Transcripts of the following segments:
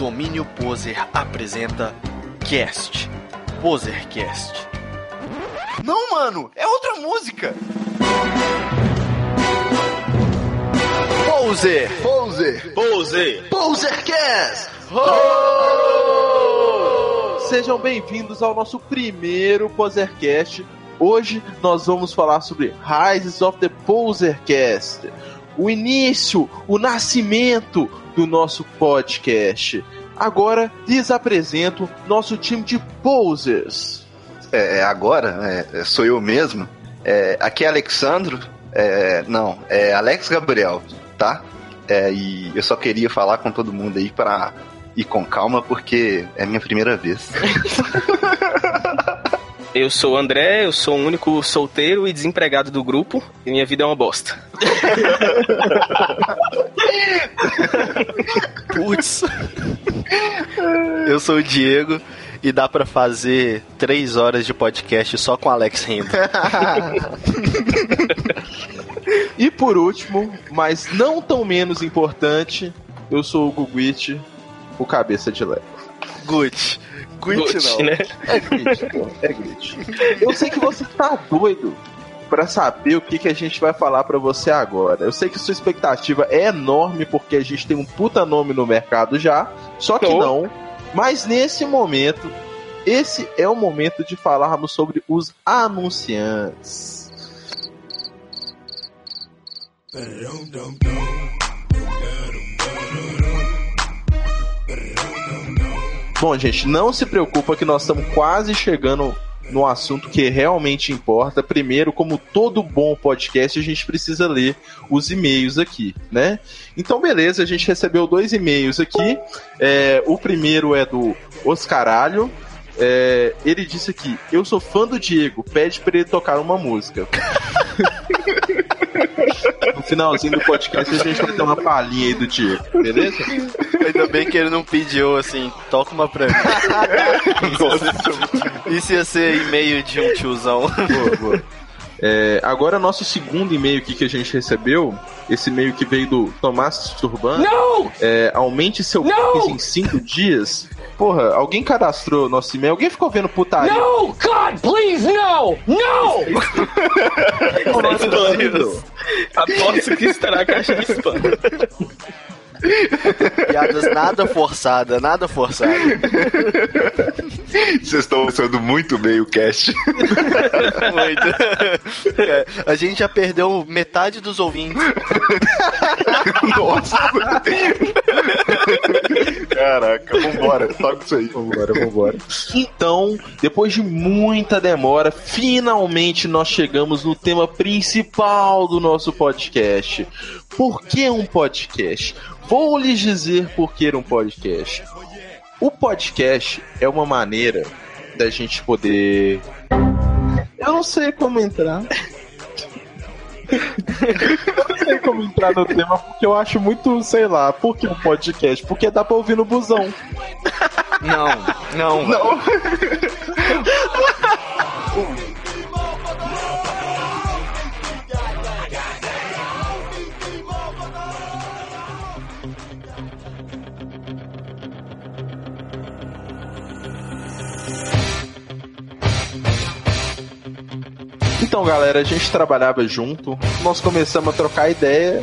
Domínio Poser apresenta Cast. Posercast. Não, mano, é outra música. Poser. Poser. Poser. Posercast. Sejam bem-vindos ao nosso primeiro Posercast. Hoje nós vamos falar sobre Rises of the Posercast, o início, o nascimento do nosso podcast. Agora lhes apresento nosso time de posers. É, é agora, é, sou eu mesmo. É, aqui é Alexandro. É, não, é Alex Gabriel, tá? É, e eu só queria falar com todo mundo aí pra ir com calma, porque é minha primeira vez. Eu sou o André, eu sou o único solteiro e desempregado do grupo e minha vida é uma bosta. Putz. Eu sou o Diego e dá pra fazer três horas de podcast só com o Alex rindo. E por último, mas não tão menos importante, eu sou o Guguit, o cabeça de Lego. Gut. Gut Gut, não. né? É glitch, pô, é glitch. Eu sei que você tá doido pra saber o que, que a gente vai falar pra você agora. Eu sei que sua expectativa é enorme porque a gente tem um puta nome no mercado já, só que Oh. não. Mas nesse momento, esse é o momento de falarmos sobre os anunciantes. Bom, gente, não se preocupa que nós estamos quase chegando no assunto que realmente importa. Primeiro, como todo bom podcast, a gente precisa ler os e-mails aqui, né? Então, beleza, a gente recebeu dois e-mails aqui. É, o primeiro é do Oscaralho. É, ele disse aqui: Eu sou fã do Diego, pede pra ele tocar uma música. no finalzinho do podcast, a gente vai ter uma palhinha aí do Diego, beleza? Ainda bem que ele não pediu assim, toca uma pra mim. Isso ia ser e-mail de um tiozão. Boa, boa. É, agora, nosso segundo e-mail aqui que a gente recebeu, esse e-mail que veio do Tomás Turban. Não! É, aumente seu Não! em cinco dias. Porra, alguém cadastrou nosso e-mail? Alguém ficou vendo putaria? No! God, please, no! No! Aposto que estará na caixa de spam. Piadas nada forçada, nada forçada. Vocês estão usando muito bem o cast. Muito. É, a gente já perdeu metade dos ouvintes. Nossa. Caraca, vambora. Toca isso aí. Vambora, vambora. Então, depois de muita demora, finalmente nós chegamos no tema principal do nosso podcast. Por que um podcast? Vou lhes dizer por que um podcast. O podcast é uma maneira da gente poder. Eu não sei como entrar. Eu não sei como entrar no tema porque eu acho muito, sei lá, por que um podcast? Porque dá pra ouvir no busão. Não, não, não. Então, galera, a gente trabalhava junto, nós começamos a trocar ideia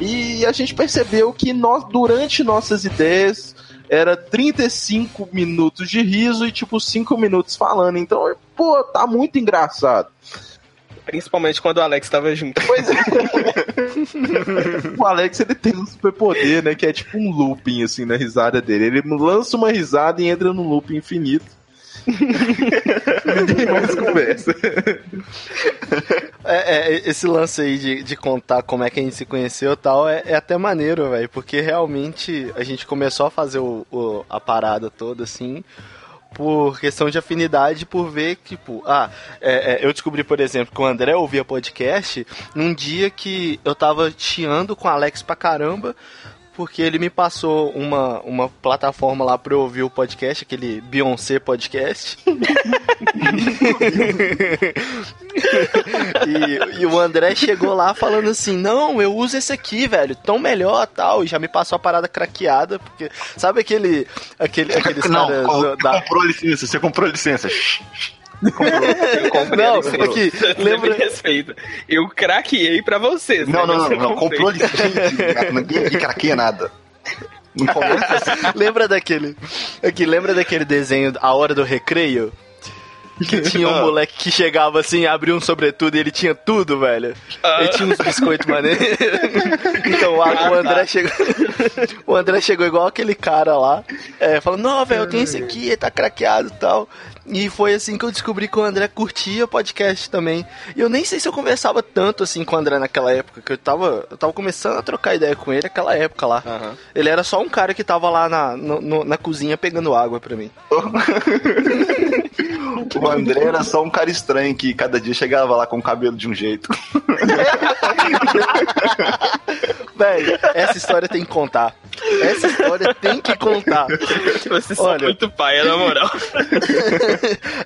e a gente percebeu que nós, durante nossas ideias, era 35 minutos de riso e tipo 5 minutos falando. Então, pô, tá muito engraçado. Principalmente quando o Alex tava junto. Pois é. o Alex ele tem um superpoder, né? Que é tipo um looping assim na risada dele. Ele lança uma risada e entra num looping infinito. Ninguém mais conversa. É, é, esse lance aí de, de contar como é que a gente se conheceu e tal é, é até maneiro, velho, porque realmente a gente começou a fazer o, o- a parada toda assim por questão de afinidade, por ver que, tipo, ah, é, é, eu descobri, por exemplo, que o André ouvia podcast num dia que eu tava chiando com o Alex pra caramba, porque ele me passou uma, uma plataforma lá pra eu ouvir o podcast, aquele Beyoncé Podcast. e, e o André chegou lá falando assim: Não, eu uso esse aqui, velho, tão melhor tal. E já me passou a parada craqueada, porque sabe aquele. aquele aqueles Não, caras da. comprou licença, você comprou licença. Não, aqui, lembra. me respeita. Eu craqueei pra vocês. Não, né? não, não, não, comprei. comprou licença. Ninguém aqui craqueia nada. Lembra daquele. Aqui, lembra daquele desenho A Hora do Recreio? Que tinha um moleque que chegava assim, abria um sobretudo e ele tinha tudo, velho. Ele tinha uns biscoitos maneiros. então a- o André chegou. o André chegou igual aquele cara lá, é, falando, não, velho, eu tenho esse aqui, ele tá craqueado e tal. E foi assim que eu descobri que o André curtia podcast também. E eu nem sei se eu conversava tanto assim com o André naquela época, que eu tava, eu tava começando a trocar ideia com ele naquela época lá. Aham. Ele era só um cara que tava lá na, no- no- na cozinha pegando água pra mim. O André era só um cara estranho que cada dia chegava lá com o cabelo de um jeito. Velho, essa história tem que contar. Essa história tem que contar. Vocês são Olha. muito paia, na moral.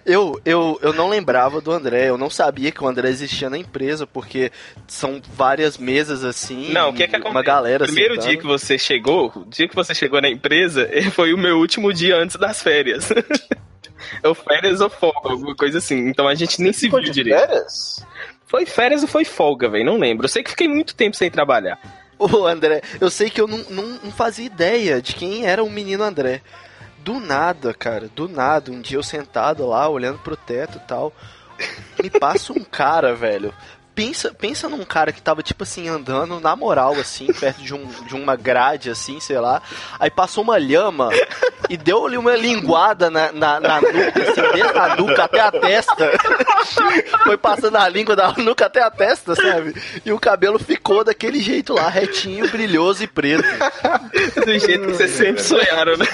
Eu, eu, eu não lembrava do André, eu não sabia que o André existia na empresa, porque são várias mesas assim. Não, o que é que acontece? Uma galera O primeiro sentando. dia que você chegou, o dia que você chegou na empresa, foi o meu último dia antes das férias. ou férias ou folga, alguma coisa assim. Então a gente nem se viu direito. Férias? Foi férias ou foi folga, velho? Não lembro. Eu sei que fiquei muito tempo sem trabalhar. Ô, André, eu sei que eu não, não, não fazia ideia de quem era o menino André. Do nada, cara, do nada, um dia eu sentado lá, olhando pro teto e tal, me passa um cara, velho. Pensa, pensa num cara que tava, tipo assim, andando na moral, assim, perto de, um, de uma grade, assim, sei lá. Aí passou uma lhama e deu ali uma linguada na, na, na nuca, assim, desde a nuca até a testa. Foi passando a língua da nuca até a testa, sabe? E o cabelo ficou daquele jeito lá, retinho, brilhoso e preto. Do jeito que vocês sempre sonharam, né?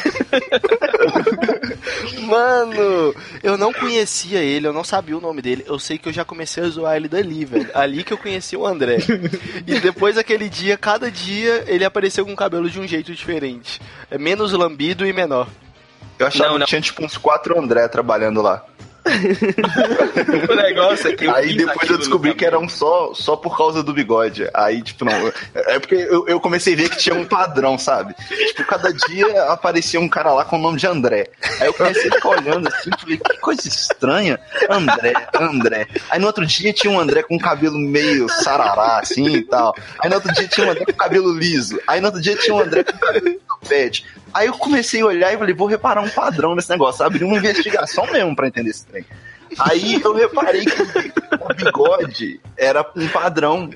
Mano, eu não conhecia ele, eu não sabia o nome dele. Eu sei que eu já comecei a zoar ele dali, velho. Ali que eu conheci o André. E depois daquele dia, cada dia ele apareceu com o cabelo de um jeito diferente. É menos lambido e menor. Eu achava Não, não. que tinha tipo uns quatro André trabalhando lá. O negócio é que Aí depois eu descobri que era um só, só por causa do bigode. Aí, tipo, não. É porque eu, eu comecei a ver que tinha um padrão, sabe? Tipo, cada dia aparecia um cara lá com o nome de André. Aí eu comecei a ficar olhando assim, falei, que coisa estranha. André, André. Aí no outro dia tinha um André com cabelo meio sarará, assim e tal. Aí no outro dia tinha um André com cabelo liso. Aí no outro dia tinha um André com cabelo topete. Aí eu comecei a olhar e falei, vou reparar um padrão nesse negócio. Abri uma investigação mesmo pra entender esse trem. Aí eu reparei que o bigode era um padrão,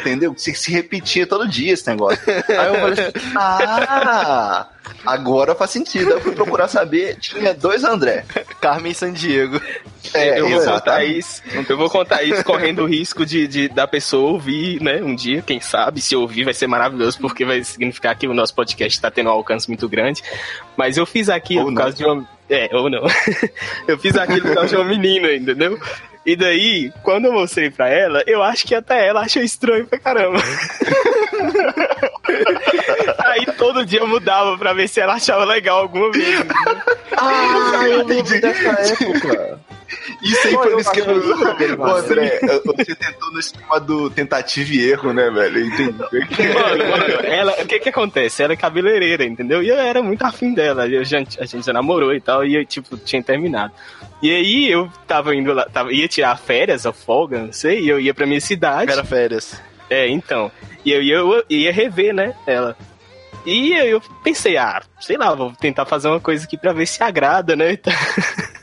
entendeu? Se, se repetia todo dia esse negócio. Aí eu falei assim, ah, agora faz sentido. Aí eu fui procurar saber, tinha dois André. Carmen Sandiego. É, eu vou contar isso. Eu vou contar isso correndo o risco de, de- da pessoa ouvir, né? Um dia, quem sabe, se ouvir vai ser maravilhoso, porque vai significar que o nosso podcast tá tendo um alcance muito grande. Mas eu fiz aquilo Ou por não. causa de uma. É, ou não. eu fiz aquilo por causa de uma menina, entendeu? E daí, quando eu mostrei pra ela, eu acho que até ela achou estranho pra caramba. Aí todo dia eu mudava pra ver se ela achava legal alguma vez. Ah, eu lembro dessa época. Isso aí foi eu no esquema do. Ô, André, você tentou no esquema do tentativa e erro, né, velho? Eu entendi. Mano, mano, ela, o que que acontece? Ela é cabeleireira, entendeu? E eu era muito afim dela. Eu já, a gente já namorou e tal, e eu, tipo, tinha terminado. E aí eu tava indo lá, tava, ia tirar férias, ou folga, não sei, e eu ia pra minha cidade. Era férias. É, então. E eu, ia- eu ia rever, né, ela. E aí eu pensei, ah, sei lá, vou tentar fazer uma coisa aqui pra ver se agrada, né? e tal.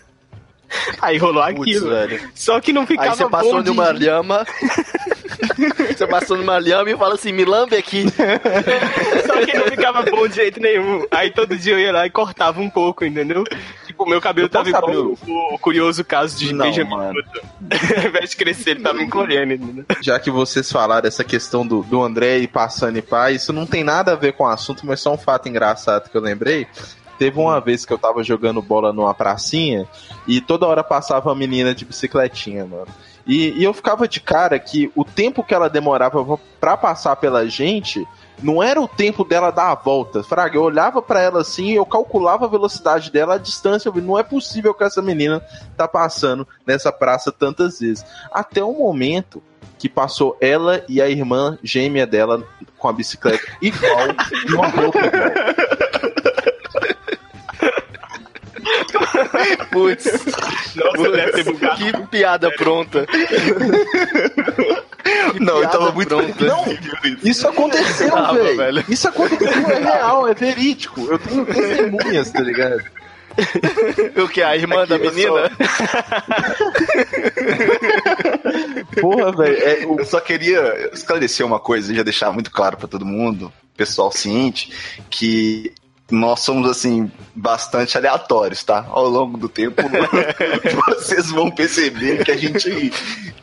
Aí rolou Putz, aquilo. velho. Só que não ficava Aí você passou bom de- numa lhama. você passou numa lhama e fala assim, me lambe aqui. Só que não ficava bom de jeito nenhum. Aí todo dia eu ia lá e cortava um pouco, entendeu? Tipo, o meu cabelo Eu tava igual o, o curioso caso de Não, Benjamin. Button. Ao invés de crescer, ele tava encolhendo, entendeu? Já que vocês falaram essa questão do, do André e passando e pá, isso não tem nada a ver com o assunto, mas só um fato engraçado que eu lembrei. Teve uma vez que eu tava jogando bola numa pracinha e toda hora passava uma menina de bicicletinha, mano. E, e eu ficava de cara que o tempo que ela demorava pra passar pela gente Não era o tempo dela dar a volta. Fraga, eu olhava para ela assim, eu calculava a velocidade dela, a distância, eu vi, não é possível que essa menina tá passando nessa praça tantas vezes. Até o momento que passou ela e a irmã gêmea dela com a bicicleta igual uma roupa Putz. Nossa. Que piada pronta. Que não, eu tava muito pronta. Não, isso aconteceu, ah, velho. Isso aconteceu, é real, é verídico. Eu tenho testemunhas, tá ligado? o que? A irmã Aqui, da menina? Só... Porra, velho. É, eu só queria esclarecer uma coisa e já deixar muito claro para todo mundo, pessoal ciente, que nós somos, assim, bastante aleatórios, tá? Ao longo do tempo, vocês vão perceber que a gente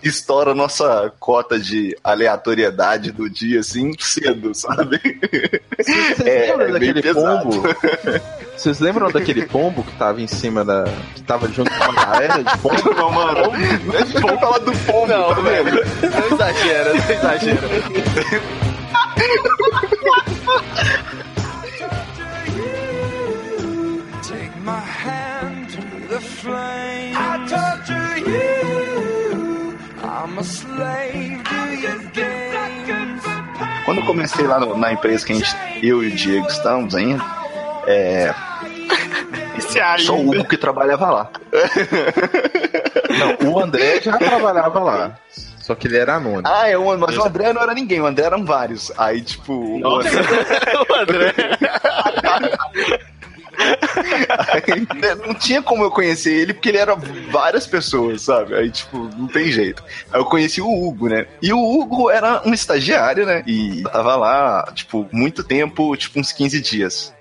estoura a nossa cota de aleatoriedade do dia, assim, cedo, sabe? Vocês é, lembram é daquele pombo? Vocês lembram daquele pombo que tava em cima da. que tava junto com a galera de pombo? Não, mano. Vamos falar do pombo, não, tá vendo? Não exagera, não exagera. flame. I torture you. I'm a slave to your game. Quando eu comecei lá no, na empresa que a gente, eu e o Diego estamos ainda, é. Só o Hugo que trabalhava lá. Não, o André já trabalhava lá. Só que ele era anônimo. Ah, é, o, mas o André não era ninguém, o André eram vários. Aí, tipo. Nossa. o André. Aí, não tinha como eu conhecer ele porque ele era várias pessoas, sabe? Aí, tipo, não tem jeito. Aí eu conheci o Hugo, né? E o Hugo era um estagiário, né? E tava lá, tipo, muito tempo, tipo, uns 15 dias.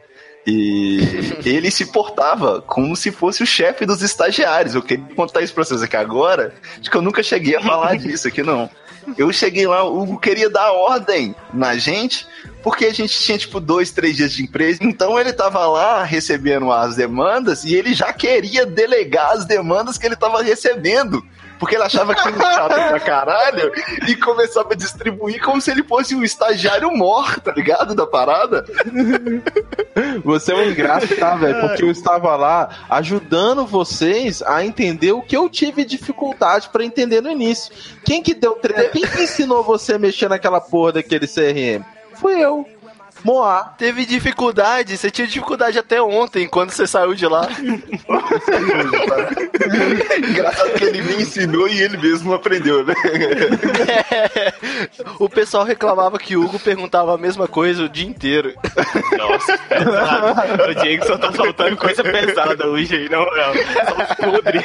E ele se portava como se fosse o chefe dos estagiários. Eu queria contar isso pra vocês aqui agora, acho que eu nunca cheguei a falar disso aqui, não. Eu cheguei lá, o Hugo queria dar ordem na gente, porque a gente tinha, tipo, dois, três dias de empresa. Então ele tava lá recebendo as demandas e ele já queria delegar as demandas que ele tava recebendo porque ele achava que era chato pra caralho e começava a distribuir como se ele fosse um estagiário morto, tá ligado? Da parada. Você é um ingrato, tá, velho? Porque eu estava lá ajudando vocês a entender o que eu tive dificuldade para entender no início. Quem que deu treino? Quem que ensinou você a mexer naquela porra daquele CRM? Fui eu. Moá. Teve dificuldade, você tinha dificuldade até ontem, quando você saiu de lá. Engraçado que ele me ensinou e ele mesmo aprendeu, né? É, o pessoal reclamava que o Hugo perguntava a mesma coisa o dia inteiro. Nossa, O Diego só tá faltando coisa pesada hoje aí, não, não. Só podre.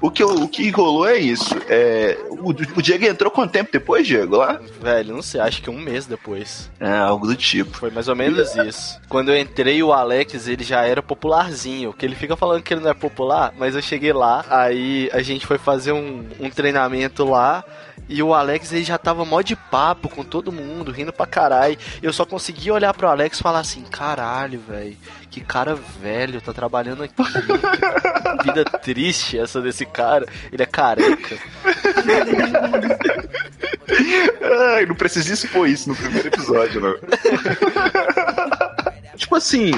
O que, o que rolou é isso. É, o, o Diego entrou quanto tempo depois, Diego, lá? Velho, não sei, acho que um mês depois. É, algo algo do tipo. Foi mais ou menos isso. Quando eu entrei, o Alex, ele já era popularzinho, que ele fica falando que ele não é popular, mas eu cheguei lá, aí a gente foi fazer um, um treinamento lá, e o Alex ele já tava mó de papo com todo mundo, rindo pra caralho. Eu só conseguia olhar pro Alex e falar assim: caralho, velho, que cara velho, tá trabalhando aqui. Vida triste essa desse cara. Ele é careca. Ai, não precisa expor isso no primeiro episódio, não. tipo assim,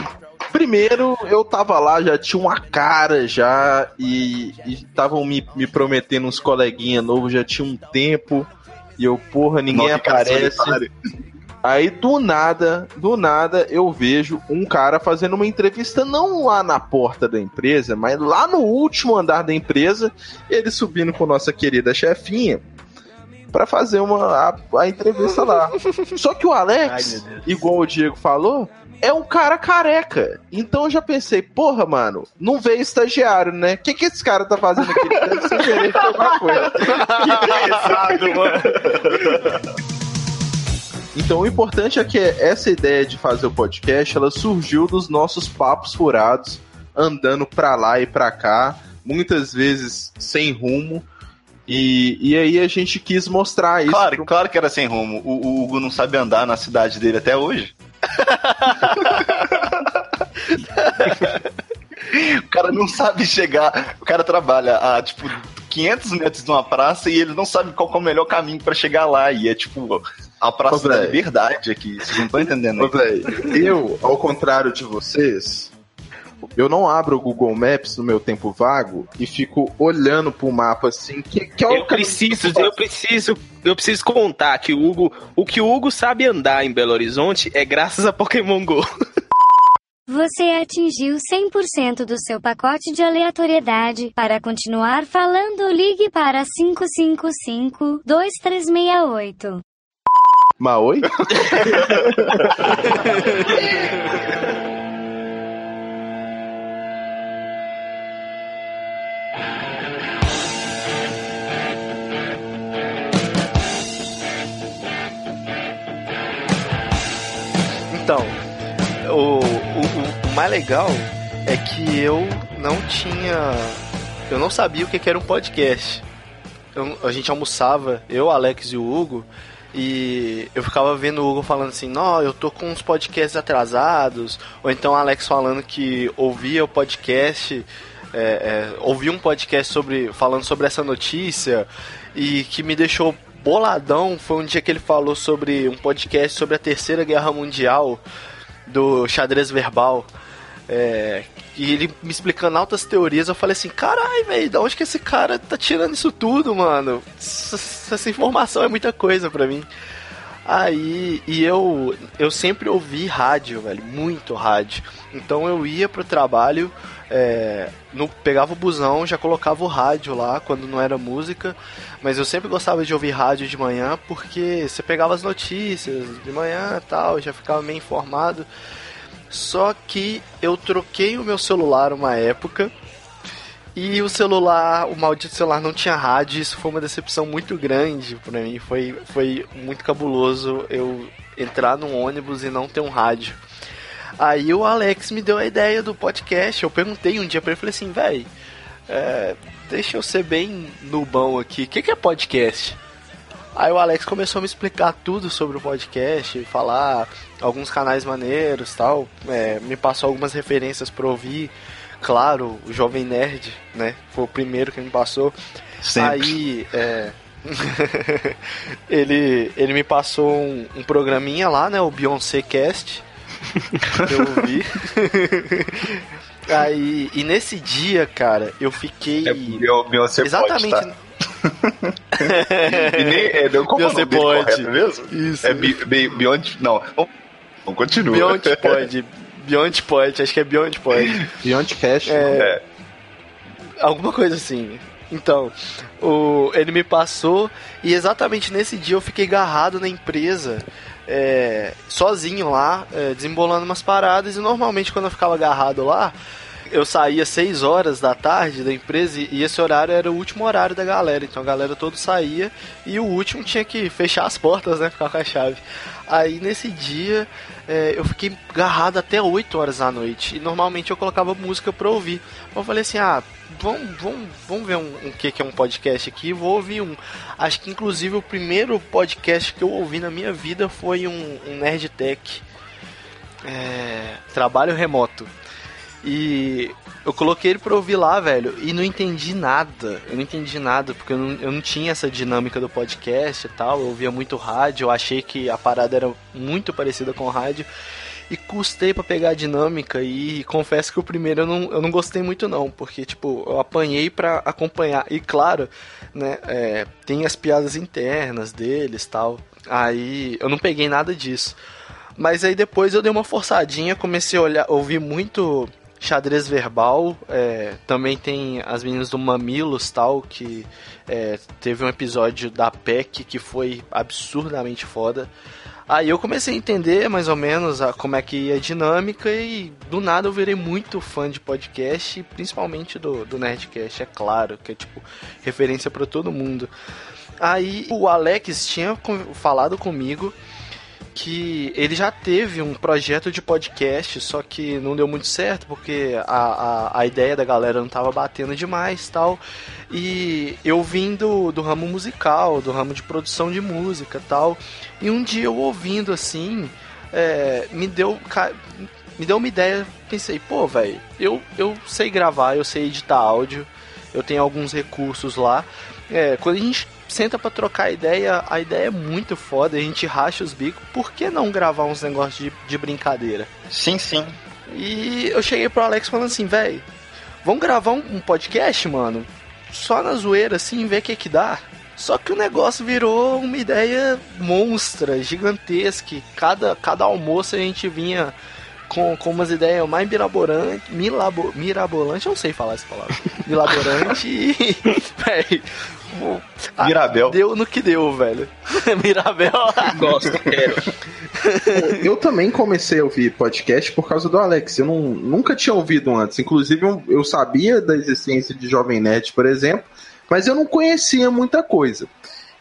Primeiro, eu tava lá, já tinha uma cara já, e estavam me, me prometendo uns coleguinha novos, já tinha um tempo, e eu, porra, ninguém Nossa, aparece. Aí do nada, do nada, eu vejo um cara fazendo uma entrevista não lá na porta da empresa, mas lá no último andar da empresa, ele subindo com nossa querida chefinha para fazer uma a, a, entrevista lá. Só que o Alex, Ai, igual o Diego falou, é um cara careca. Então eu já pensei, porra, mano, não veio estagiário, né? O que, que esse cara tá fazendo aqui? Deve ser gerente de alguma coisa. que pesado, mano. Então o importante é que essa ideia de fazer o podcast, ela surgiu dos nossos papos furados, andando pra lá e pra cá, muitas vezes sem rumo. E, e aí a gente quis mostrar isso. Claro, pro... claro que era sem rumo. O, o Hugo não sabe andar na cidade dele até hoje. O cara não sabe chegar. O cara trabalha a, tipo, 500 metros de uma praça e ele não sabe qual é o melhor caminho para chegar lá. E é tipo A Praça Ô, da véi. Liberdade aqui, vocês não estão entendendo. Ô, véi, eu, ao contrário de vocês, eu não abro o Google Maps no meu tempo vago e fico olhando pro mapa assim. Que, que é Eu preciso, eu preciso, eu preciso contar que o Hugo, o que o Hugo sabe andar em Belo Horizonte é graças a Pokémon Go. Você atingiu 100% do seu pacote de aleatoriedade. Para continuar falando, ligue para 555-2368. Maoi? Então, o, o, o mais legal é que eu não tinha. Eu não sabia o que era um podcast. Eu- a gente almoçava, eu, Alex e o Hugo, e eu ficava vendo o Hugo falando assim: Não, eu tô com uns podcasts atrasados. Ou então o Alex falando que ouvia o podcast. É, é, ouvi um podcast sobre falando sobre essa notícia e que me deixou boladão foi um dia que ele falou sobre um podcast sobre a Terceira Guerra Mundial do xadrez verbal. É, e ele me explicando altas teorias, eu falei assim, carai, velho, da onde que esse cara tá tirando isso tudo, mano? Essa, essa informação é muita coisa pra mim. Aí, e eu, eu sempre ouvi rádio, velho, muito rádio. Então eu ia pro trabalho, é, no, pegava o busão, já colocava o rádio lá quando não era música. Mas eu sempre gostava de ouvir rádio de manhã porque você pegava as notícias de manhã tal, já ficava meio informado. Só que eu troquei o meu celular uma época e o celular, o maldito celular não tinha rádio, isso foi uma decepção muito grande pra mim. Foi, foi muito cabuloso eu entrar num ônibus e não ter um rádio. Aí o Alex me deu a ideia do podcast. Eu perguntei um dia pra ele, falei assim, véi, é, deixa eu ser bem nubão aqui, o que, que é podcast? Aí o Alex começou a me explicar tudo sobre o podcast, falar alguns canais maneiros tal, é, me passou algumas referências pra ouvir. Claro, o Jovem Nerd, né? Foi o primeiro que me passou. Sempre. Aí, é. ele, ele me passou um, um programinha lá, né? O Beyoncé Cast. Eu ouvi. Aí, e nesse dia, cara, eu fiquei. É Beyon- Beyoncé Exatamente. pode, tá? E nem, é, não, como é Beyoncé dele pode. correto mesmo? Isso. É Be, Be, Beyond... Não, vamos, vamos continuar. Beyond pode. Beyond pode, acho que é Beyond pode. Beyond Cash. É, alguma coisa assim. Então, o, ele me passou e exatamente nesse dia eu fiquei agarrado na empresa, é, sozinho lá, é, desembolando umas paradas. E normalmente quando eu ficava agarrado lá, eu saía 6 horas da tarde da empresa e e esse horário era o último horário da galera. Então a galera toda saía e o último tinha que fechar as portas, né? Ficar com a chave. Aí nesse dia é, eu fiquei agarrado até 8 horas da noite. E normalmente eu colocava música pra ouvir. Eu falei assim, ah, vamos, vamos, vamos ver um, um que, que é um podcast aqui. Vou ouvir um. Acho que inclusive o primeiro podcast que eu ouvi na minha vida foi um, um Nerd Tech. É, trabalho remoto. E eu coloquei ele pra ouvir lá, velho, e não entendi nada. Eu não entendi nada, porque eu não, eu não tinha essa dinâmica do podcast e tal. Eu ouvia muito rádio, eu achei que a parada era muito parecida com rádio. E custei pra pegar a dinâmica e confesso que o primeiro eu não, eu não gostei muito não, porque tipo, eu apanhei pra acompanhar. E claro, né, é, tem as piadas internas deles tal. Aí eu não peguei nada disso. Mas aí depois eu dei uma forçadinha, comecei a olhar, ouvir muito xadrez verbal. é, também tem as meninas do Mamilos tal, que é, teve um episódio da PEC que foi absurdamente foda. Aí eu comecei a entender mais ou menos a, como é que ia a dinâmica e do nada eu virei muito fã de podcast, principalmente do, do Nerdcast, é claro, que é tipo referência para todo mundo. Aí o Alex tinha falado comigo que ele já teve um projeto de podcast, só que não deu muito certo porque a, a, a ideia da galera não tava batendo demais tal. E eu vim do, do ramo musical, do ramo de produção de música tal. E um dia eu ouvindo assim, é, me deu. Me deu uma ideia, pensei, pô, velho, eu, eu sei gravar, eu sei editar áudio, eu tenho alguns recursos lá. É, quando a gente senta pra trocar ideia, a ideia é muito foda, a gente racha os bicos. Por que não gravar uns negócios de, de brincadeira? Sim, sim. E eu cheguei pro Alex falando assim, velho, vamos gravar um, um, podcast, mano? Só na zoeira, assim, ver o que que dá. Só que o negócio virou uma ideia monstra, gigantesca. Cada, cada almoço a gente vinha com, com umas ideias mais mirabolantes. Milabo, mirabolante, eu não sei falar essa palavra. Milaborante e. Véi, Mirabel. Deu no que deu, velho. Mirabel. Gosto, quero. Eu também comecei a ouvir podcast por causa do Alex. Eu não, nunca tinha ouvido antes. Inclusive, eu, eu sabia da existência de Jovem Nerd, por exemplo, mas eu não conhecia muita coisa.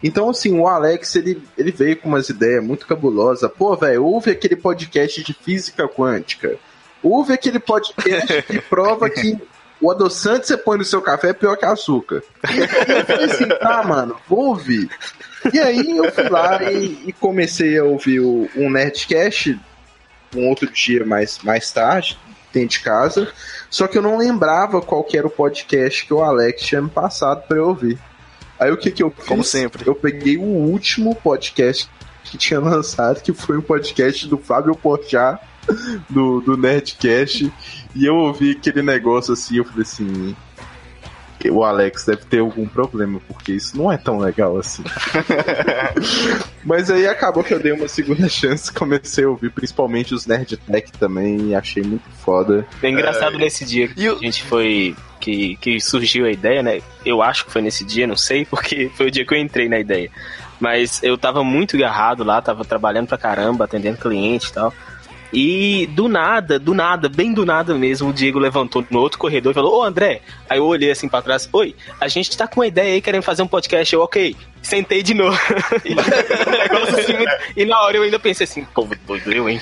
Então, assim, o Alex, ele, ele veio com umas ideias muito cabulosas. Pô, velho, ouve aquele podcast de física quântica. Ouve aquele podcast que prova que o adoçante você põe no seu café é pior que açúcar. E eu falei assim, tá, mano, vou ouvir. E aí eu fui lá e, e comecei a ouvir o, um Nerdcast um outro dia mais, mais tarde, dentro de casa. Só que eu não lembrava qual era o podcast que o Alex tinha me passado para eu ouvir. Aí o que que eu fiz? Como sempre. Eu peguei o último podcast que tinha lançado, que foi um podcast do Fábio Porchat, do, do Nerdcast, e eu ouvi aquele negócio assim, eu falei assim, o Alex deve ter algum problema, porque isso não é tão legal assim. Mas aí acabou que eu dei uma segunda chance, comecei a ouvir principalmente os Nerd Tech também, e achei muito foda. É engraçado é... nesse dia que a gente foi. Que, que surgiu a ideia, né? Eu acho que foi nesse dia, não sei, porque foi o dia que eu entrei na ideia. Mas eu tava muito agarrado lá, tava trabalhando pra caramba, atendendo cliente e tal. E do nada, do nada, bem do nada mesmo, o Diego levantou no outro corredor e falou: Ô André. Aí eu olhei assim pra trás: Oi, a gente tá com uma ideia aí querendo fazer um podcast. Eu, ok. Sentei de novo. assim, e na hora eu ainda pensei assim: Pô, doido eu, hein?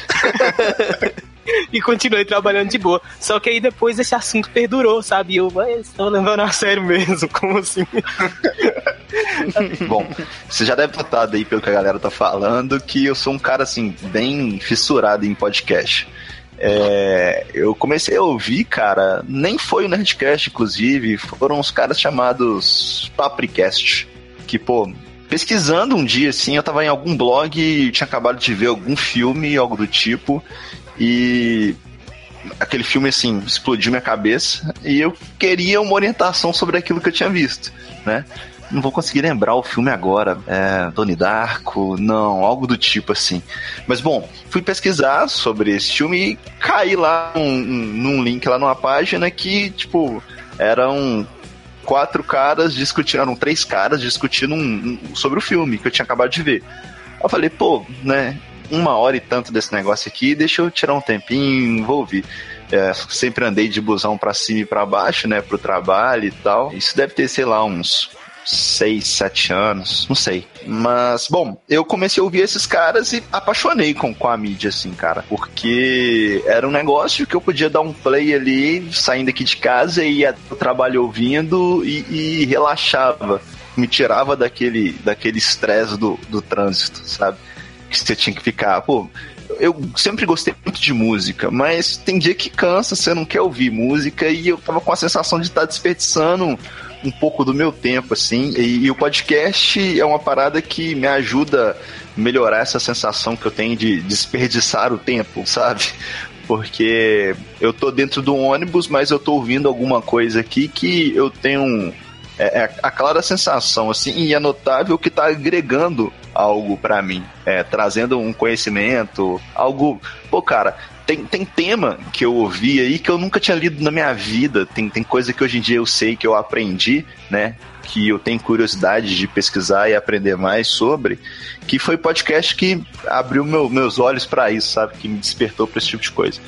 e continuei trabalhando de boa. Só que aí depois esse assunto perdurou, sabe? E eu, estou levando a sério mesmo, como assim? Bom, você já deve notado aí pelo que a galera tá falando que eu sou um cara assim, bem fissurado em podcast. É, eu comecei a ouvir, cara, nem foi o Nerdcast, inclusive, foram os caras chamados Papricast, que, pô, pesquisando um dia, assim, eu tava em algum blog, tinha acabado de ver algum filme, algo do tipo, e aquele filme assim explodiu minha cabeça e eu queria uma orientação sobre aquilo que eu tinha visto, né? Não vou conseguir lembrar o filme agora. É, Doni Darko, não, algo do tipo assim. Mas bom, fui pesquisar sobre esse filme e caí lá num, num link lá numa página que, tipo, eram quatro caras discutindo, eram três caras discutindo um, um, sobre o filme que eu tinha acabado de ver. Eu falei, pô, né? Uma hora e tanto desse negócio aqui, deixa eu tirar um tempinho, vou ouvir. É, sempre andei de busão para cima e para baixo, né, pro trabalho e tal. Isso deve ter, sei lá, uns seis, sete anos, não sei. Mas, bom, eu comecei a ouvir esses caras e apaixonei com, com a mídia, assim, cara. Porque era um negócio que eu podia dar um play ali, saindo aqui de casa, e ia pro trabalho ouvindo e, e relaxava. Me tirava daquele daquele estresse do, do trânsito, sabe? Que você tinha que ficar. Pô, eu sempre gostei muito de música, mas tem dia que cansa, você não quer ouvir música e eu tava com a sensação de estar tá desperdiçando um pouco do meu tempo, assim. E, e, o podcast é uma parada que me ajuda a melhorar essa sensação que eu tenho de desperdiçar o tempo, sabe? Porque eu tô dentro do ônibus, mas eu tô ouvindo alguma coisa aqui que eu tenho é, é a clara sensação, assim, e é notável que está agregando algo para mim, é, trazendo um conhecimento, algo. Pô, cara, tem, tem tema que eu ouvi aí que eu nunca tinha lido na minha vida, tem, tem coisa que hoje em dia eu sei que eu aprendi, né? Que eu tenho curiosidade de pesquisar e aprender mais sobre, que foi podcast que abriu meu, meus olhos para isso, sabe? Que me despertou para esse tipo de coisa.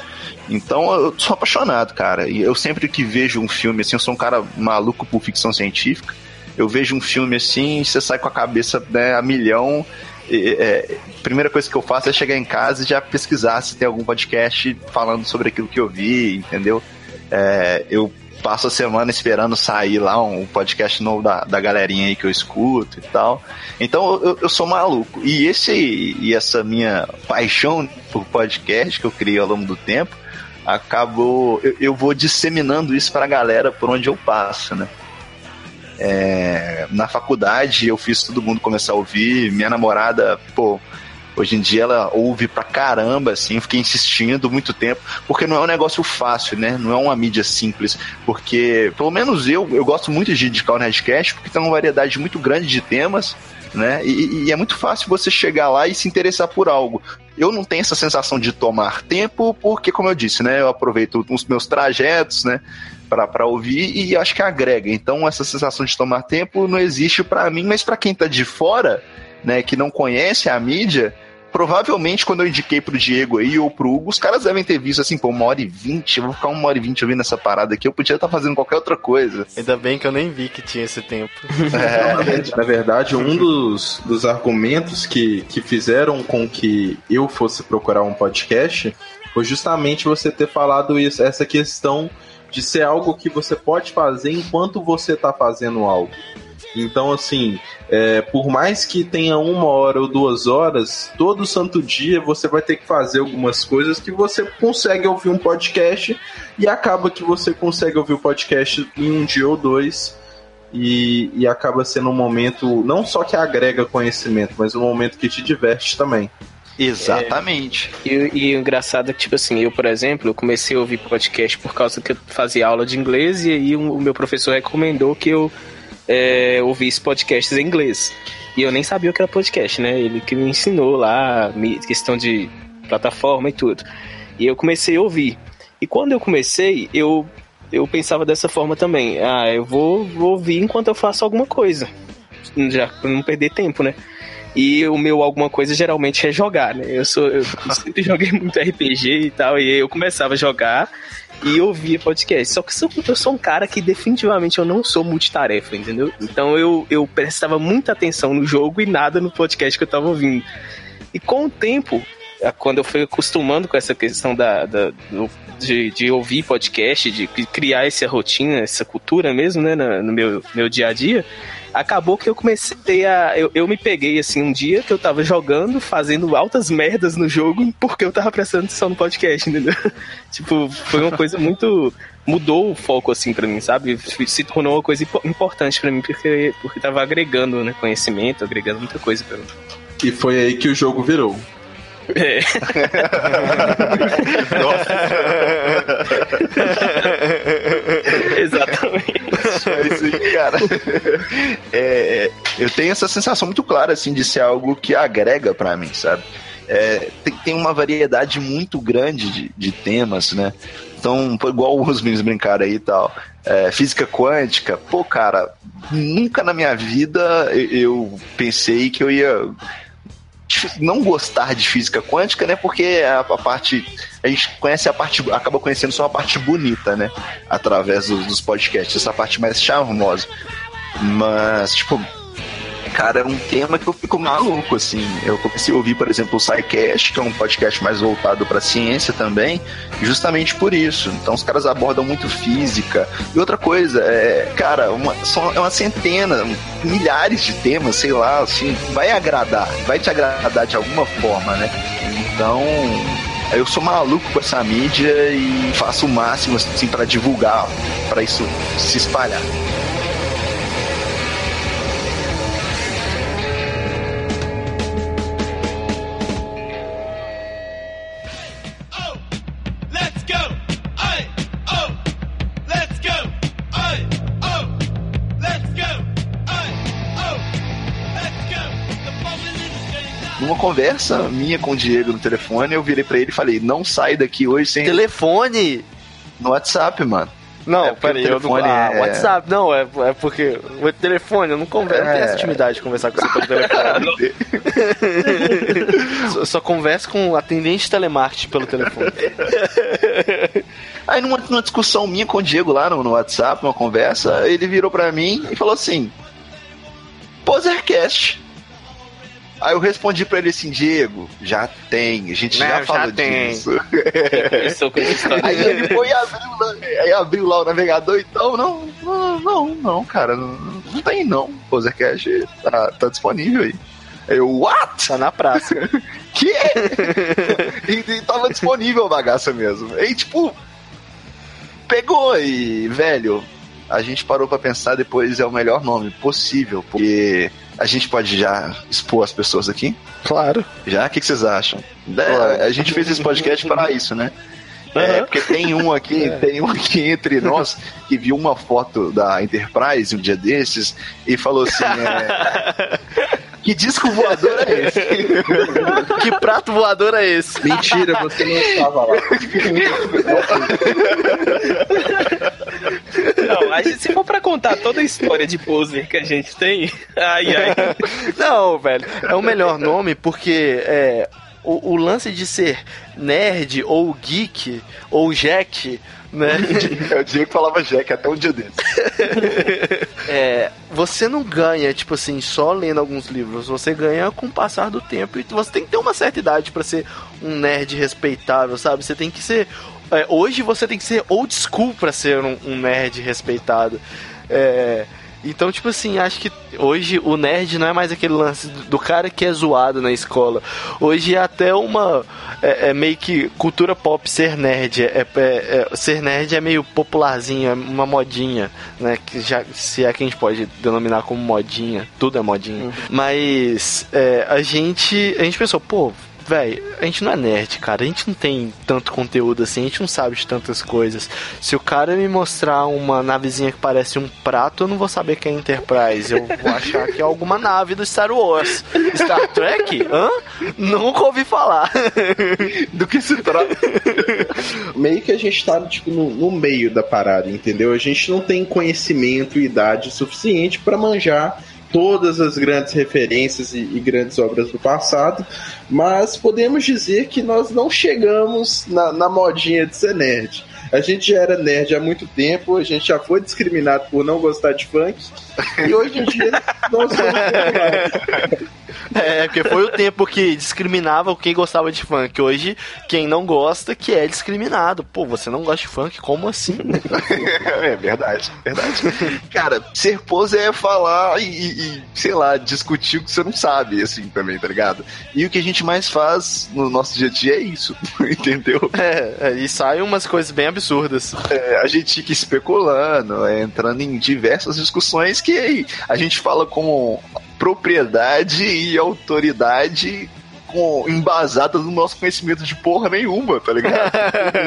Então eu sou apaixonado, cara. E eu sempre que vejo um filme assim, eu sou um cara maluco por ficção científica. Eu vejo um filme assim, você sai com a cabeça né, a milhão. E, é, primeira coisa que eu faço é chegar em casa e já pesquisar se tem algum podcast falando sobre aquilo que eu vi, entendeu? É, eu passo a semana esperando sair lá um podcast novo da, da galerinha aí que eu escuto e tal. Então eu, eu sou maluco. E esse e essa minha paixão por podcast que eu criei ao longo do tempo acabou. Eu, eu vou disseminando isso pra galera por onde eu passo, né? É, na faculdade eu fiz todo mundo começar a ouvir. Minha namorada, pô, Hoje em dia ela ouve pra caramba, assim, fiquei insistindo muito tempo, porque não é um negócio fácil, né? Não é uma mídia simples. Porque, pelo menos eu, eu gosto muito de indicar o Nerdcast, porque tem uma variedade muito grande de temas, né? E, e, é muito fácil você chegar lá e se interessar por algo. Eu não tenho essa sensação de tomar tempo, porque, como eu disse, né? Eu aproveito os meus trajetos, né? para ouvir e acho que agrega. Então, essa sensação de tomar tempo não existe para mim, mas para quem tá de fora, né, que não conhece a mídia, provavelmente quando eu indiquei pro Diego aí ou pro Hugo, os caras devem ter visto assim, pô, uma hora e vinte, eu vou ficar uma hora e vinte ouvindo essa parada aqui, eu podia estar tá fazendo qualquer outra coisa. Ainda bem que eu nem vi que tinha esse tempo. É. Na verdade, um dos, dos argumentos que, que fizeram com que eu fosse procurar um podcast foi justamente você ter falado isso, essa questão de ser algo que você pode fazer enquanto você está fazendo algo. Então, assim, é, por mais que tenha uma hora ou duas horas, todo santo dia você vai ter que fazer algumas coisas que você consegue ouvir um podcast e acaba que você consegue ouvir o podcast em um dia ou dois. E, e acaba sendo um momento não só que agrega conhecimento, mas um momento que te diverte também. Exatamente. É, e, e, o engraçado é que, tipo assim, eu, por exemplo, eu comecei a ouvir podcast por causa que eu fazia aula de inglês e aí o meu professor recomendou que eu é, ouvisse podcasts em inglês. E eu nem sabia o que era podcast, né? Ele que me ensinou lá, questão de plataforma e tudo. E eu comecei a ouvir. E quando eu comecei, eu, eu pensava dessa forma também. Ah, eu vou, vou ouvir enquanto eu faço alguma coisa. Já pra não perder tempo, né? E o meu alguma coisa geralmente é jogar, né? Eu, sou, eu sempre joguei muito RPG e tal, e eu começava a jogar e ouvia podcast. Só que eu sou um cara que definitivamente eu não sou multitarefa, entendeu? Então eu, eu prestava muita atenção no jogo e nada no podcast que eu tava ouvindo. E com o tempo, quando eu fui acostumando com essa questão da, da de, de, ouvir podcast, de criar essa rotina, essa cultura mesmo, né, no meu, meu dia a dia, acabou que eu comecei a. Eu, eu me peguei assim um dia que eu tava jogando, fazendo altas merdas no jogo, porque eu tava prestando atenção no podcast, entendeu? tipo, foi uma coisa muito. Mudou o foco, assim, para mim, sabe? Se tornou uma coisa importante para mim, porque, porque tava agregando né, conhecimento, agregando muita coisa pra mim. E foi aí que o jogo virou. É. Exatamente. É isso aí, cara. É, é, eu tenho essa sensação muito clara, assim, de ser algo que agrega para mim, sabe? É, tem, tem, uma variedade muito grande de, de temas, né? Então, igual os meninos brincaram aí e tal. É, física quântica, pô, cara, nunca na minha vida eu pensei que eu ia não gostar de física quântica, né? Porque a, a, parte. A gente conhece a parte. acaba conhecendo só a parte bonita, né? Através dos, dos podcasts, essa parte mais charmosa. Mas, tipo, cara, é um tema que eu fico maluco, assim. Eu comecei a ouvir, por exemplo, o SciCast, que é um podcast mais voltado para ciência também, justamente por isso. Então, os caras abordam muito física. E outra coisa, é, cara, uma, são, é uma centena, milhares de temas, sei lá, assim, vai agradar, vai te agradar de alguma forma, né? Então, eu sou maluco com essa mídia e faço o máximo assim para divulgar, para isso se espalhar. Numa conversa minha com o Diego no telefone, eu virei pra ele e falei: não sai daqui hoje sem. Telefone? No WhatsApp, mano. Não, é peraí, telefone eu não... Ah, é... WhatsApp, não, é, é porque o telefone, eu não converso, é... não tenho essa intimidade de conversar com você pelo telefone. só, só converso com atendente de telemarketing pelo telefone. Aí numa, numa, discussão minha com o Diego lá no, no WhatsApp, uma conversa, ele virou pra mim e falou assim: Posercast. Aí eu respondi pra ele assim, Diego, já tem, a gente Não, já falou já disso. aí ele foi e abriu, aí abriu lá o navegador então, não, não, não, não cara, não, não tem não. O Posercast tá, tá disponível aí. Eu, what? Tá na praça. que? e, e tava disponível a bagaça mesmo. E tipo, pegou e, velho, a gente parou para pensar depois é o melhor nome possível, porque a gente pode já expor as pessoas aqui? Claro. Já? O que, que vocês acham? É, a gente fez esse podcast para isso, né? É, porque tem um aqui, é. tem um aqui entre nós que viu uma foto da Enterprise um dia desses e falou assim: é, Que disco voador é esse? que prato voador é esse? Mentira, você não estava lá. Gente, se for pra contar toda a história de poser que a gente tem, ai ai. Não, velho, é o melhor nome porque é, o, o lance de ser nerd ou geek ou jack né? É o Diego que falava Jack até um dia desse. é, você não ganha, tipo assim, só lendo alguns livros. Você ganha com o passar do tempo. E você tem que ter uma certa idade para ser um nerd respeitável, sabe? Você tem que ser. É, hoje você tem que ser old school pra ser um, um nerd respeitado. É. Então, tipo assim, acho que hoje o nerd não é mais aquele lance do cara que é zoado na escola. Hoje é até uma. É, é meio que cultura pop ser nerd. É, é, é, ser nerd é meio popularzinho, é uma modinha, né? Que já, se é que a gente pode denominar como modinha. Tudo é modinha. Uhum. Mas é, a gente. A gente pensou, pô, velho, a gente não é nerd, cara. A gente não tem tanto conteúdo assim, a gente não sabe de tantas coisas. Se o cara me mostrar uma navezinha que parece um prato, eu não vou saber que é Enterprise. Eu vou achar que é alguma nave do Star Wars. Star Trek? Hã? Nunca ouvi falar. do que se trata? meio que a gente tá, tipo, no, no meio da parada, entendeu? A gente não tem conhecimento e idade suficiente para manjar todas as grandes referências e, e, grandes obras do passado, mas podemos dizer que nós não chegamos na, na modinha de ser nerd. A gente já era nerd há muito tempo, a gente já foi discriminado por não gostar de funk, e hoje em dia nós somos. É, porque foi o tempo que discriminava quem gostava de funk. Hoje, quem não gosta, que é discriminado. Pô, você não gosta de funk? Como assim? é verdade, verdade. Cara, ser pose é falar e, e, sei lá, discutir o que você não sabe, assim, também, tá ligado? E o que a gente mais faz no nosso dia a dia é isso, entendeu? É, é e saem umas coisas bem absurdas. É, a gente fica especulando, é, entrando em diversas discussões que a gente fala como propriedade e autoridade com, embasada no nosso conhecimento de porra nenhuma, tá ligado?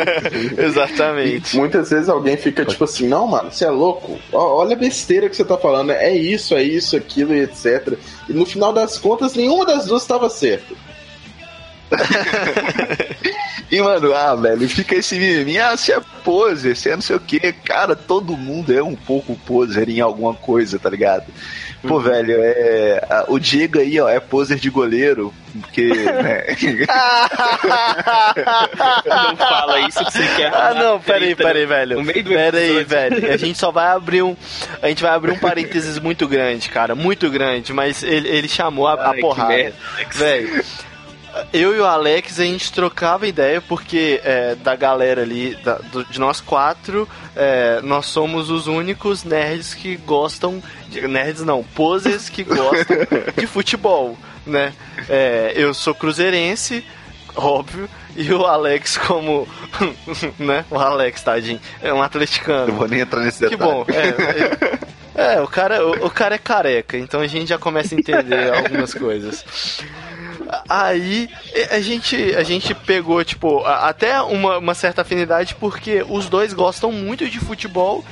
Exatamente. E muitas vezes alguém fica tipo assim, não, mano, você é louco? Olha a besteira que você tá falando, é isso, é isso, aquilo e etc. E no final das contas, nenhuma das duas estava certa. e, mano, ah, velho, fica esse mimimi, ah, você é poser, você é não sei o que. Cara, todo mundo é um pouco poser em alguma coisa, tá ligado? Pô, uhum. velho, é. O Diego aí, ó, é poser de goleiro, porque. Né? não fala isso que você quer. Ah, não, peraí, peraí, velho. Peraí, velho. A gente só vai abrir um. A gente vai abrir um parênteses muito grande, cara. Muito grande, mas ele, ele chamou a, a porrada. Velho eu e o Alex, a gente trocava ideia porque é, da galera ali, da, do, de nós quatro, é, nós somos os únicos nerds que gostam. De, nerds não, poses que gostam de futebol, né? É, eu sou cruzeirense, óbvio, e o Alex como, né? O Alex, tadinho, é um atleticano. Eu vou nem entrar nesse detalhe. Que bom, é, é, o cara, o, o, cara é careca, então a gente já começa a entender algumas coisas. Aí a gente, a gente pegou, tipo, até uma, uma certa afinidade porque os dois gostam muito de futebol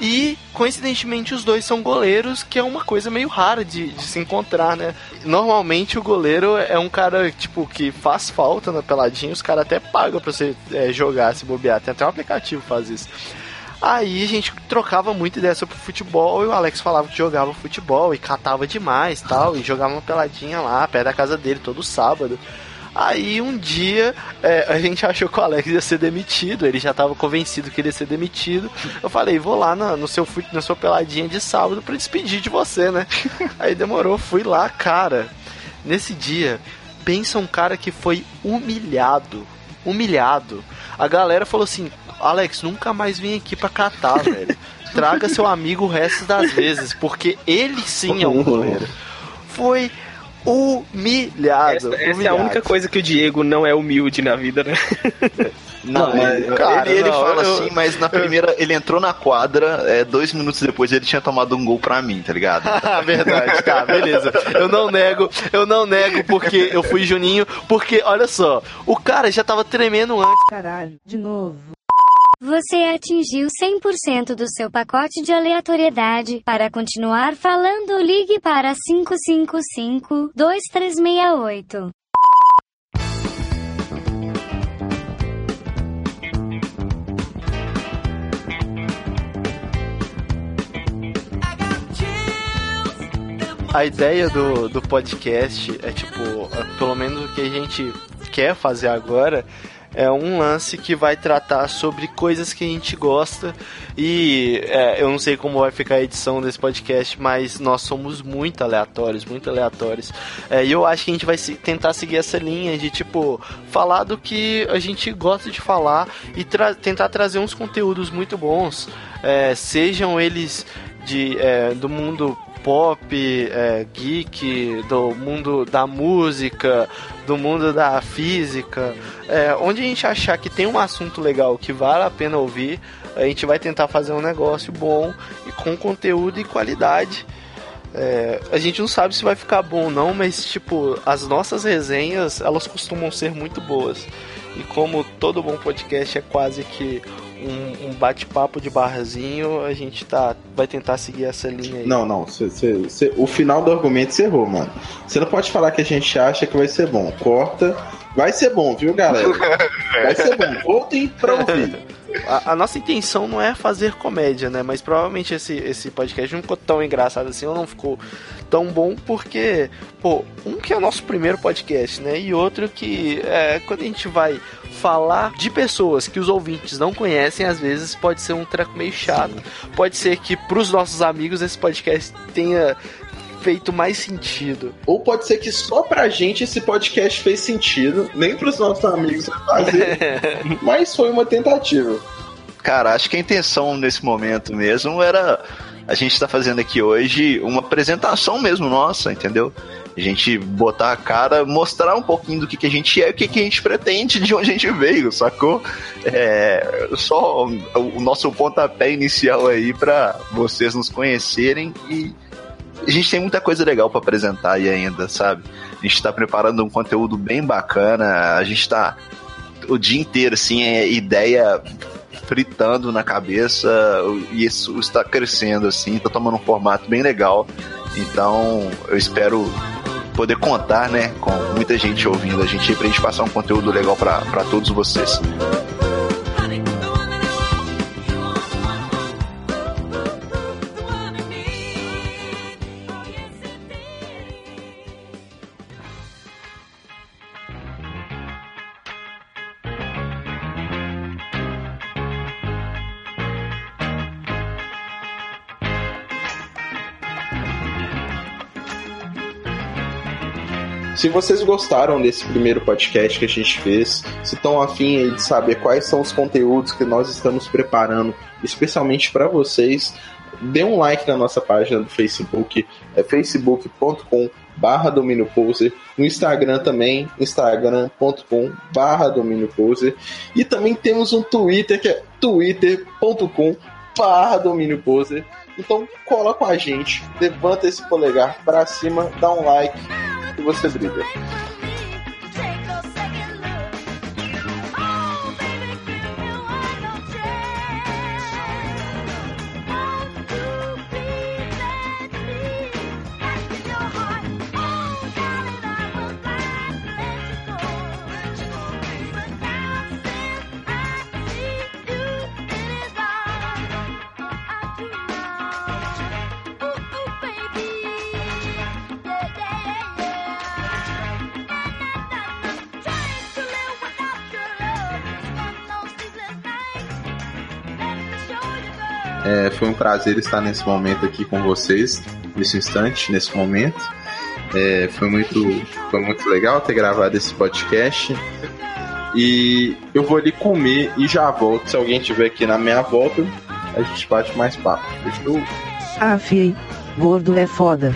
e, coincidentemente, os dois são goleiros, que é uma coisa meio rara de, de, se encontrar, né? Normalmente o goleiro é um cara, tipo, que faz falta na peladinha, os caras até pagam pra você é, jogar, se bobear. Tem até um aplicativo que faz isso. Aí a gente trocava muito ideia sobre futebol e o Alex falava que jogava futebol e catava demais tal, e jogava uma peladinha lá, perto da casa dele, todo sábado. Aí um dia é, a gente achou que o Alex ia ser demitido, ele já estava convencido que ele ia ser demitido. Eu falei, vou lá na, no seu, na sua peladinha de sábado para despedir de você, né? Aí demorou, fui lá, cara. Nesse dia, pensa um cara que foi humilhado. Humilhado. A galera falou assim: Alex, nunca mais vem aqui pra catar, velho. Traga seu amigo o resto das vezes, porque ele sim é um goleiro. Foi humilhado. Essa, essa humilhado. é a única coisa que o Diego não é humilde na vida, né? Não, ele, cara, ele, ele não, fala eu- assim, mas na primeira ele entrou na quadra, é, dois minutos depois ele tinha tomado um gol pra mim, tá ligado? Ah, verdade, tá, beleza. Eu não nego, eu não nego porque eu fui Juninho, porque, olha só, o cara já tava tremendo antes. Caralho, de novo. Você atingiu 100% do seu pacote de aleatoriedade. Para continuar falando, ligue para 555-2368. A ideia do, do podcast é tipo, pelo menos o que a gente quer fazer agora é um lance que vai tratar sobre coisas que a gente gosta e é, eu não sei como vai ficar a edição desse podcast, mas nós somos muito aleatórios, muito aleatórios. É, e eu acho que a gente vai se- tentar seguir essa linha de tipo falar do que a gente gosta de falar e tra- tentar trazer uns conteúdos muito bons, é, sejam eles de, é, do mundo pop, é, geek, do mundo da música, do mundo da física, é, onde a gente achar que tem um assunto legal que vale a pena ouvir, a gente vai tentar fazer um negócio bom e com conteúdo e qualidade. É, a gente não sabe se vai ficar bom ou não, mas tipo, as nossas resenhas, elas costumam ser muito boas. E como todo bom podcast é quase que um, um bate-papo de barzinho, a gente tá, vai tentar seguir essa linha aí. Não, não. cê- cê- cê- o final do argumento você errou, mano. Você não pode falar que a gente acha que vai ser bom. Corta. Vai ser bom, viu, galera? Vai ser bom. Voltem pra ouvir. A, a nossa intenção não é fazer comédia, né? Mas provavelmente esse, esse podcast não ficou tão engraçado assim, ou não ficou tão bom, porque, pô, um que é o nosso primeiro podcast, né? E outro que, é, quando a gente vai falar de pessoas que os ouvintes não conhecem, às vezes pode ser um treco meio chato. Pode ser que pros nossos amigos esse podcast tenha feito mais sentido. Ou pode ser que só pra gente esse podcast fez sentido, nem pros nossos amigos vai fazer. mas foi uma tentativa. Cara, acho que a intenção nesse momento mesmo era a gente tá fazendo aqui hoje uma apresentação mesmo nossa, entendeu? A gente botar a cara, mostrar um pouquinho do que, que a gente é, o que, que a gente pretende, de onde a gente veio, sacou? É, só o nosso pontapé inicial aí pra vocês nos conhecerem e a gente tem muita coisa legal pra apresentar aí ainda, sabe? A gente tá preparando um conteúdo bem bacana, a gente tá o dia inteiro, assim, é ideia fritando na cabeça e isso está crescendo, assim, tá tomando um formato bem legal. Então, eu espero poder contar, né, com muita gente ouvindo a gente aí pra gente passar um conteúdo legal pra todos vocês. Se vocês gostaram desse primeiro podcast que a gente fez, se estão afim de saber quais são os conteúdos que nós estamos preparando, especialmente para vocês, dê um like na nossa página do Facebook, é facebook.com barra domínio poser, no Instagram também, instagram.com barra domínio poser, e também temos um Twitter que é twitter.com barra domínio poser. Então cola com a gente, levanta esse polegar para cima, dá um like e você brilha. É, foi um prazer estar nesse momento aqui com vocês, nesse instante, nesse momento. É, foi, muito, foi muito legal ter gravado esse podcast. E eu vou ali comer e já volto. Se alguém estiver aqui na minha volta, a gente bate mais papo. Fechou? Afiei. Gordo é foda.